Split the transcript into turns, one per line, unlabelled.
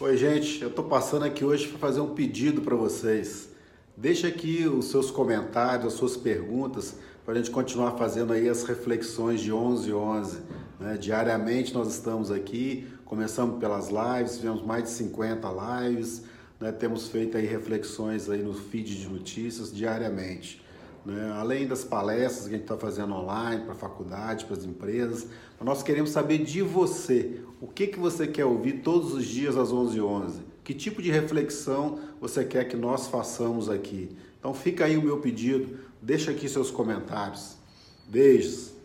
Oi, gente, eu estou passando aqui hoje para fazer um pedido para vocês. Deixa aqui os seus comentários, as suas perguntas, para a gente continuar fazendo aí as reflexões de 11 e 11. Né? Diariamente nós estamos aqui, começamos pelas lives, tivemos mais de 50 lives, né? temos feito aí reflexões aí no feed de notícias diariamente. Né? Além das palestras que a gente está fazendo online para a faculdade, para as empresas, nós queremos saber de você. O que, que você quer ouvir todos os dias às 11h11? 11? Que tipo de reflexão você quer que nós façamos aqui? Então fica aí o meu pedido, deixa aqui seus comentários. Beijos!